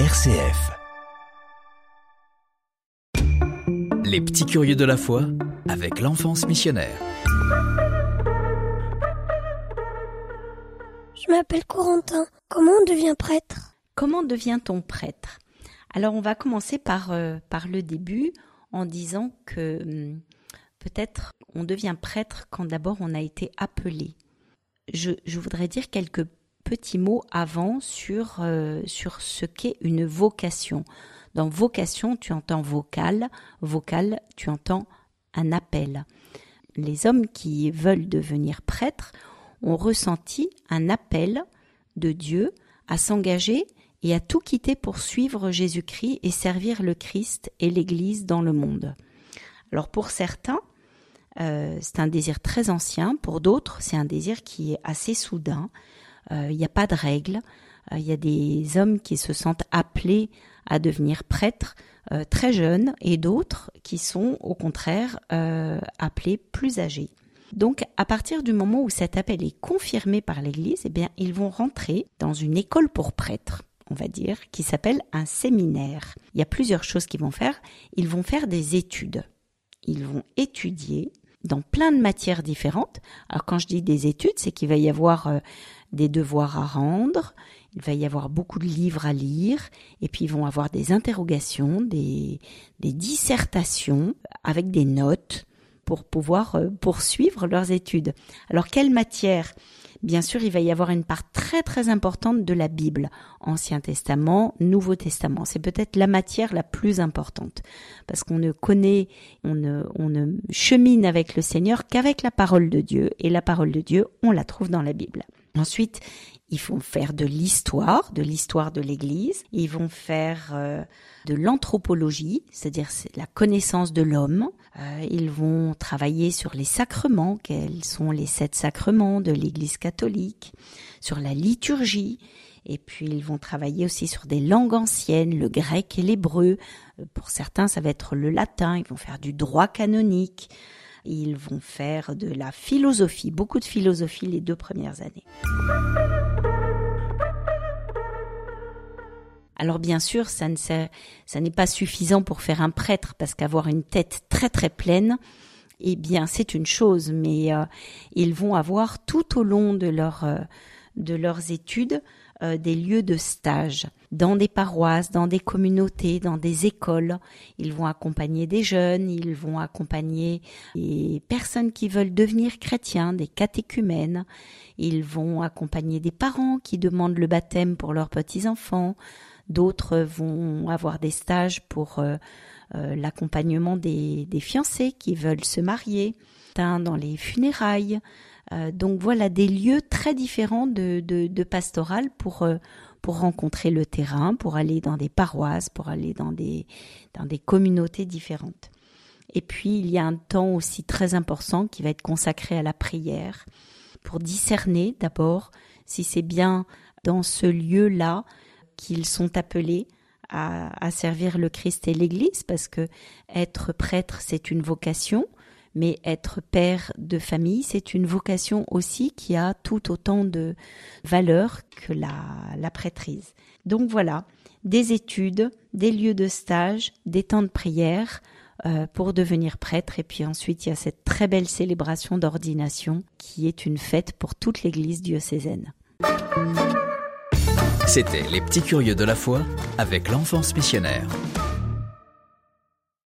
RCF. Les petits curieux de la foi avec l'enfance missionnaire. Je m'appelle Corentin. Comment on devient prêtre? Comment devient-on prêtre? Alors on va commencer par, euh, par le début en disant que hum, peut-être on devient prêtre quand d'abord on a été appelé. Je, je voudrais dire quelques petits mots avant sur, euh, sur ce qu'est une vocation. Dans vocation, tu entends vocal, vocal, tu entends un appel. Les hommes qui veulent devenir prêtres ont ressenti un appel de Dieu à s'engager et à tout quitter pour suivre Jésus-Christ et servir le Christ et l'Église dans le monde. Alors pour certains, euh, c'est un désir très ancien, pour d'autres, c'est un désir qui est assez soudain. Euh, il n'y a pas de règles. Euh, il y a des hommes qui se sentent appelés à devenir prêtres très jeunes et d'autres qui sont au contraire appelés plus âgés. Donc, à partir du moment où cet appel est confirmé par l'Église, eh bien, ils vont rentrer dans une école pour prêtres, on va dire, qui s'appelle un séminaire. Il y a plusieurs choses qu'ils vont faire. Ils vont faire des études. Ils vont étudier dans plein de matières différentes. Alors quand je dis des études, c'est qu'il va y avoir euh, des devoirs à rendre, il va y avoir beaucoup de livres à lire, et puis ils vont avoir des interrogations, des, des dissertations avec des notes pour pouvoir euh, poursuivre leurs études. Alors quelle matière? Bien sûr, il va y avoir une part très très importante de la Bible, Ancien Testament, Nouveau Testament. C'est peut-être la matière la plus importante, parce qu'on ne connaît, on ne, on ne chemine avec le Seigneur qu'avec la parole de Dieu, et la parole de Dieu, on la trouve dans la Bible. Ensuite, ils vont faire de l'histoire, de l'histoire de l'Église. Ils vont faire euh, de l'anthropologie, c'est-à-dire la connaissance de l'homme. Euh, ils vont travailler sur les sacrements, quels sont les sept sacrements de l'Église catholique, sur la liturgie. Et puis ils vont travailler aussi sur des langues anciennes, le grec et l'hébreu. Euh, pour certains, ça va être le latin. Ils vont faire du droit canonique. Ils vont faire de la philosophie, beaucoup de philosophie les deux premières années. Alors bien sûr, ça ne ça n'est pas suffisant pour faire un prêtre parce qu'avoir une tête très très pleine, eh bien c'est une chose, mais euh, ils vont avoir tout au long de leur euh, de leurs études euh, des lieux de stage dans des paroisses, dans des communautés, dans des écoles. Ils vont accompagner des jeunes, ils vont accompagner des personnes qui veulent devenir chrétiens, des catéchumènes. Ils vont accompagner des parents qui demandent le baptême pour leurs petits-enfants. D'autres vont avoir des stages pour euh, euh, l'accompagnement des, des, fiancés qui veulent se marier, dans les funérailles. Euh, donc voilà des lieux très différents de, de, de pastoral pour pour rencontrer le terrain, pour aller dans des paroisses, pour aller dans des dans des communautés différentes. Et puis il y a un temps aussi très important qui va être consacré à la prière pour discerner d'abord si c'est bien dans ce lieu-là qu'ils sont appelés à, servir le Christ et l'Église, parce que être prêtre, c'est une vocation, mais être père de famille, c'est une vocation aussi qui a tout autant de valeur que la, la prêtrise. Donc voilà, des études, des lieux de stage, des temps de prière euh, pour devenir prêtre, et puis ensuite il y a cette très belle célébration d'ordination qui est une fête pour toute l'Église diocésaine. C'était Les Petits Curieux de la Foi avec l'enfance missionnaire.